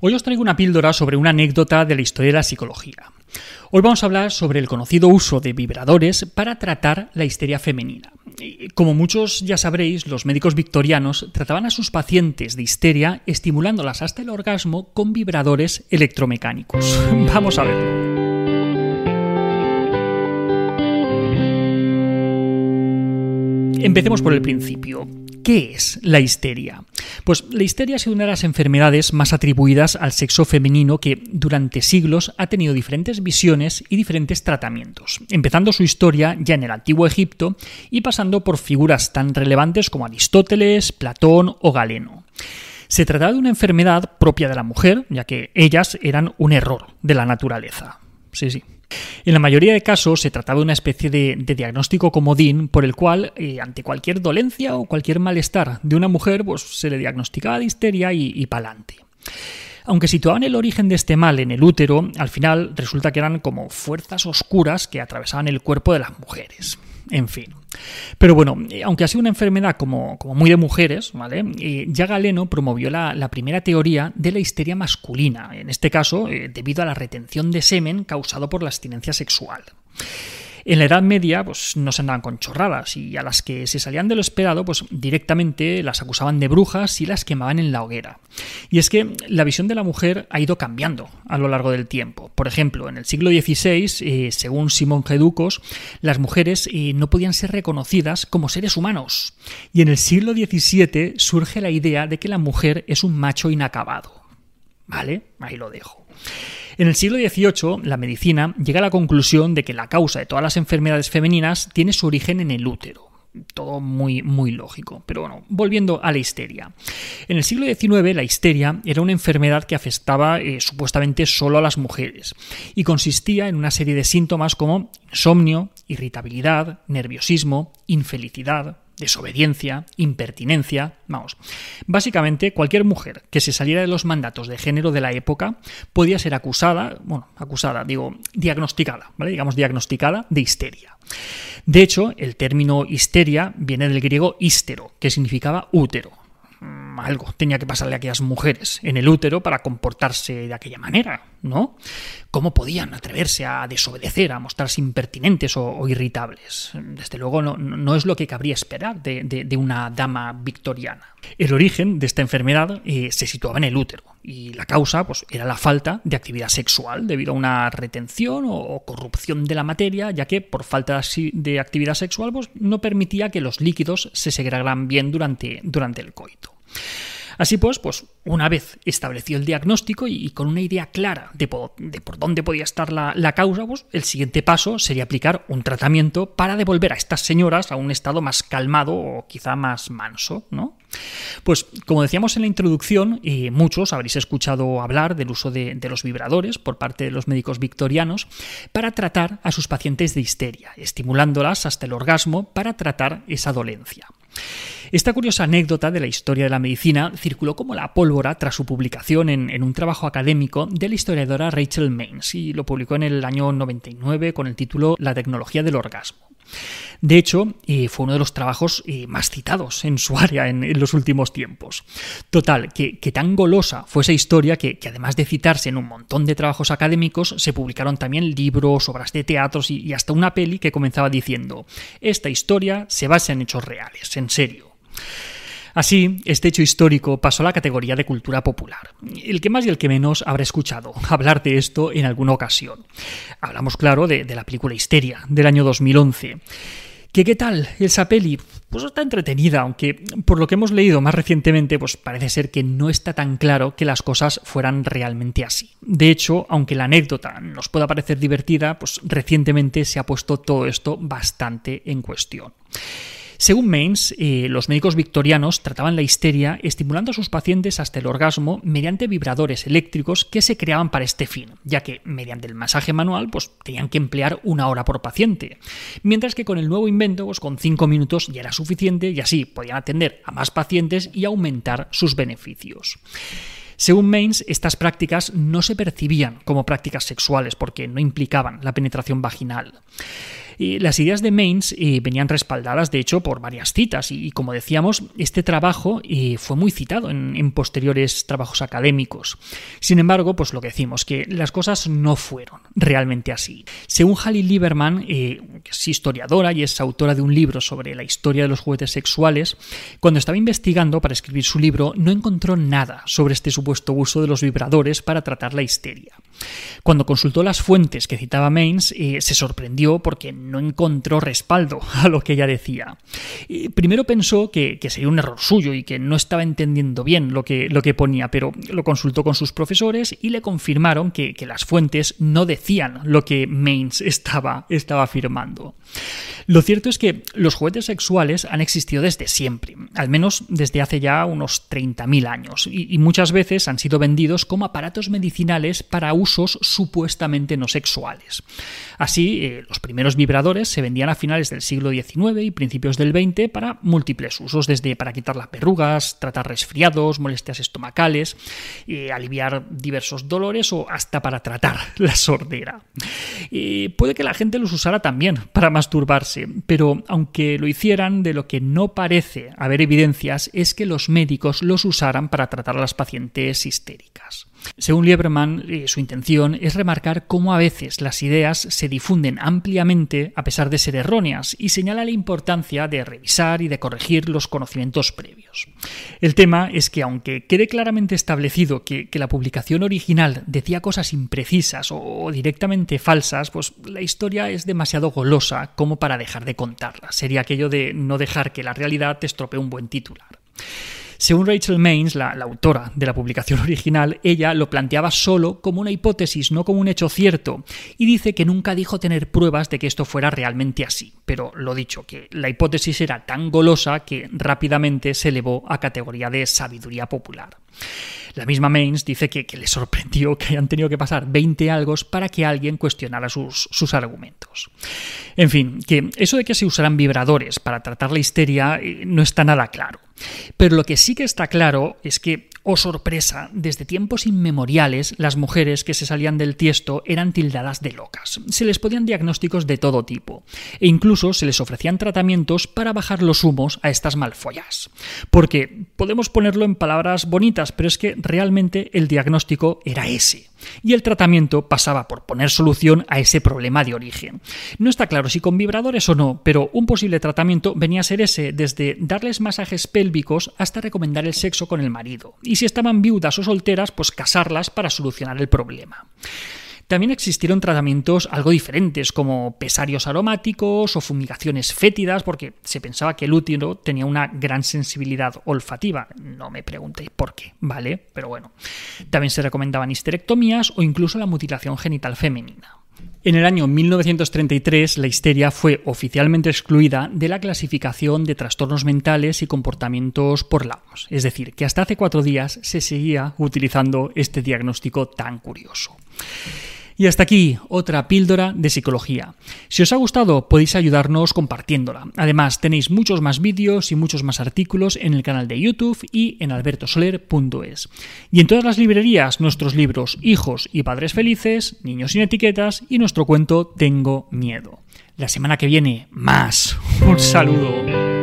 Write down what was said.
Hoy os traigo una píldora sobre una anécdota de la historia de la psicología. Hoy vamos a hablar sobre el conocido uso de vibradores para tratar la histeria femenina. Como muchos ya sabréis, los médicos victorianos trataban a sus pacientes de histeria estimulándolas hasta el orgasmo con vibradores electromecánicos. Vamos a verlo. Empecemos por el principio. ¿Qué es la histeria? Pues la histeria ha sido una de las enfermedades más atribuidas al sexo femenino que durante siglos ha tenido diferentes visiones y diferentes tratamientos, empezando su historia ya en el antiguo Egipto y pasando por figuras tan relevantes como Aristóteles, Platón o Galeno. Se trataba de una enfermedad propia de la mujer, ya que ellas eran un error de la naturaleza. Sí, sí. En la mayoría de casos se trataba de una especie de, diagnóstico comodín por el cual, eh, ante cualquier dolencia o cualquier malestar de una mujer, pues se le diagnosticaba de histeria y, y pa'lante. Aunque situaban el origen de este mal en el útero, al final resulta que eran como fuerzas oscuras que atravesaban el cuerpo de las mujeres. En fin. Pero bueno, eh, aunque ha sido una enfermedad como, muy de mujeres, ¿vale? Eh, ya Galeno promovió la, primera teoría de la histeria masculina, en este caso eh, debido a la retención de semen causado por la abstinencia sexual. En la Edad Media, pues no se andaban con chorradas y a las que se salían de lo esperado, pues directamente las acusaban de brujas y las quemaban en la hoguera. Y es que la visión de la mujer ha ido cambiando a lo largo del tiempo. Por ejemplo, en el siglo XVI, eh, según Simón Geducos, las mujeres eh, no podían ser reconocidas como seres humanos. Y en el siglo XVII surge la idea de que la mujer es un macho inacabado. ¿Vale? Ahí lo dejo. En el siglo XVIII, la medicina llega a la conclusión de que la causa de todas las enfermedades femeninas tiene su origen en el útero todo muy, muy lógico. Pero bueno, volviendo a la histeria. En el siglo XIX la histeria era una enfermedad que afectaba eh, supuestamente solo a las mujeres y consistía en una serie de síntomas como insomnio, irritabilidad, nerviosismo, infelicidad, desobediencia, impertinencia, vamos. Básicamente, cualquier mujer que se saliera de los mandatos de género de la época podía ser acusada, bueno, acusada, digo, diagnosticada, ¿vale? Digamos, diagnosticada de histeria. De hecho, el término histeria viene del griego hístero, que significaba útero. Algo tenía que pasarle a aquellas mujeres en el útero para comportarse de aquella manera, ¿no? ¿Cómo podían atreverse a desobedecer, a mostrarse impertinentes o, irritables? Desde luego no, es lo que cabría esperar de, una dama victoriana. El origen de esta enfermedad eh, se situaba en el útero y la causa pues, era la falta de actividad sexual debido a una retención o, corrupción de la materia, ya que por falta de actividad sexual pues, no permitía que los líquidos se segregaran bien durante, durante el coito. Así pues, pues una vez establecido el diagnóstico y, con una idea clara de, por dónde podía estar la, causa, pues el siguiente paso sería aplicar un tratamiento para devolver a estas señoras a un estado más calmado o quizá más manso, ¿no? Pues como decíamos en la introducción, y muchos habréis escuchado hablar del uso de, los vibradores por parte de los médicos victorianos para tratar a sus pacientes de histeria, estimulándolas hasta el orgasmo para tratar esa dolencia. Esta curiosa anécdota de la historia de la medicina circuló como la pólvora tras su publicación en, un trabajo académico de la historiadora Rachel Maines y lo publicó en el año 99 con el título La tecnología del orgasmo. De hecho, fue uno de los trabajos más citados en su área en, los últimos tiempos. Total, que, tan golosa fue esa historia que, además de citarse en un montón de trabajos académicos, se publicaron también libros, obras de teatros y hasta una peli que comenzaba diciendo, esta historia se basa en hechos reales, en serio. Así, este hecho histórico pasó a la categoría de cultura popular. El que más y el que menos habrá escuchado hablar de esto en alguna ocasión. Hablamos, claro, de, la película Histeria, del año 2011. ¿Qué, ¿Qué tal esa peli? Pues está entretenida, aunque por lo que hemos leído más recientemente, pues parece ser que no está tan claro que las cosas fueran realmente así. De hecho, aunque la anécdota nos pueda parecer divertida, pues recientemente se ha puesto todo esto bastante en cuestión. Según Mains, eh, los médicos victorianos trataban la histeria estimulando a sus pacientes hasta el orgasmo mediante vibradores eléctricos que se creaban para este fin, ya que mediante el masaje manual pues, tenían que emplear una hora por paciente, mientras que con el nuevo invento, pues, con cinco minutos ya era suficiente y así podían atender a más pacientes y aumentar sus beneficios. Según Mains, estas prácticas no se percibían como prácticas sexuales porque no implicaban la penetración vaginal. las ideas de Mainz eh, venían respaldadas, de hecho, por varias citas y, como decíamos, este trabajo eh, fue muy citado en, posteriores trabajos académicos. Sin embargo, pues lo que decimos, que las cosas no fueron realmente así. Según Hallie Lieberman, que es historiadora y es autora de un libro sobre la historia de los juguetes sexuales, cuando estaba investigando para escribir su libro no encontró nada sobre este supuesto uso de los vibradores para tratar la histeria. Cuando consultó las fuentes que citaba Mainz, eh, se sorprendió porque no encontró respaldo a lo que ella decía. primero pensó que, sería un error suyo y que no estaba entendiendo bien lo que, lo que ponía, pero lo consultó con sus profesores y le confirmaron que, las fuentes no decían lo que Mainz estaba, estaba afirmando. Lo cierto es que los juguetes sexuales han existido desde siempre, al menos desde hace ya unos 30.000 años, y, muchas veces han sido vendidos como aparatos medicinales para usos supuestamente no sexuales. Así, eh, los primeros vibradores se vendían a finales del siglo XIX y principios del XX para múltiples usos, desde para quitar las perrugas, tratar resfriados, molestias estomacales, eh, aliviar diversos dolores o hasta para tratar la sordera. Eh, puede que la gente los usara también para masturbarse, pero aunque lo hicieran, de lo que no parece haber evidencias es que los médicos los usaran para tratar a las pacientes histéricas. Según Lieberman, eh, su intención es remarcar cómo a veces las ideas se difunden ampliamente a pesar de ser erróneas y señala la importancia de revisar y de corregir los conocimientos previos. El tema es que aunque quede claramente establecido que, la publicación original decía cosas imprecisas o directamente falsas, pues la historia es demasiado golosa como para dejar de contarla. Sería aquello de no dejar que la realidad te estropee un buen titular. Según Rachel Maines, la, autora de la publicación original, ella lo planteaba solo como una hipótesis, no como un hecho cierto, y dice que nunca dijo tener pruebas de que esto fuera realmente así. Pero lo dicho, que la hipótesis era tan golosa que rápidamente se elevó a categoría de sabiduría popular. La misma Mains dice que, le sorprendió que hayan tenido que pasar 20 algos para que alguien cuestionara sus, sus argumentos. En fin, que eso de que se usarán vibradores para tratar la histeria eh, no está nada claro. Pero lo que sí que está claro es que Oh sorpresa, desde tiempos inmemoriales las mujeres que se salían del tiesto eran tildadas de locas. Se les podían diagnósticos de todo tipo e incluso se les ofrecían tratamientos para bajar los humos a estas malfollas. Porque podemos ponerlo en palabras bonitas, pero es que realmente el diagnóstico era ese y el tratamiento pasaba por poner solución a ese problema de origen. No está claro si con vibradores o no, pero un posible tratamiento venía a ser ese, desde darles masajes pélvicos hasta recomendar el sexo con el marido, y si estaban viudas o solteras, pues casarlas para solucionar el problema. También existieron tratamientos algo diferentes, como pesarios aromáticos o fumigaciones fétidas, porque se pensaba que el útero tenía una gran sensibilidad olfativa. No me preguntéis por qué, ¿vale? Pero bueno. También se recomendaban histerectomías o incluso la mutilación genital femenina. En el año 1933, la histeria fue oficialmente excluida de la clasificación de trastornos mentales y comportamientos por la es decir, que hasta hace cuatro días se seguía utilizando este diagnóstico tan curioso. Y hasta aquí otra píldora de psicología. Si os ha gustado podéis ayudarnos compartiéndola. Además tenéis muchos más vídeos y muchos más artículos en el canal de YouTube y en albertosoler.es. Y en todas las librerías nuestros libros Hijos y Padres Felices, Niños sin Etiquetas y nuestro cuento Tengo Miedo. La semana que viene más. Un saludo.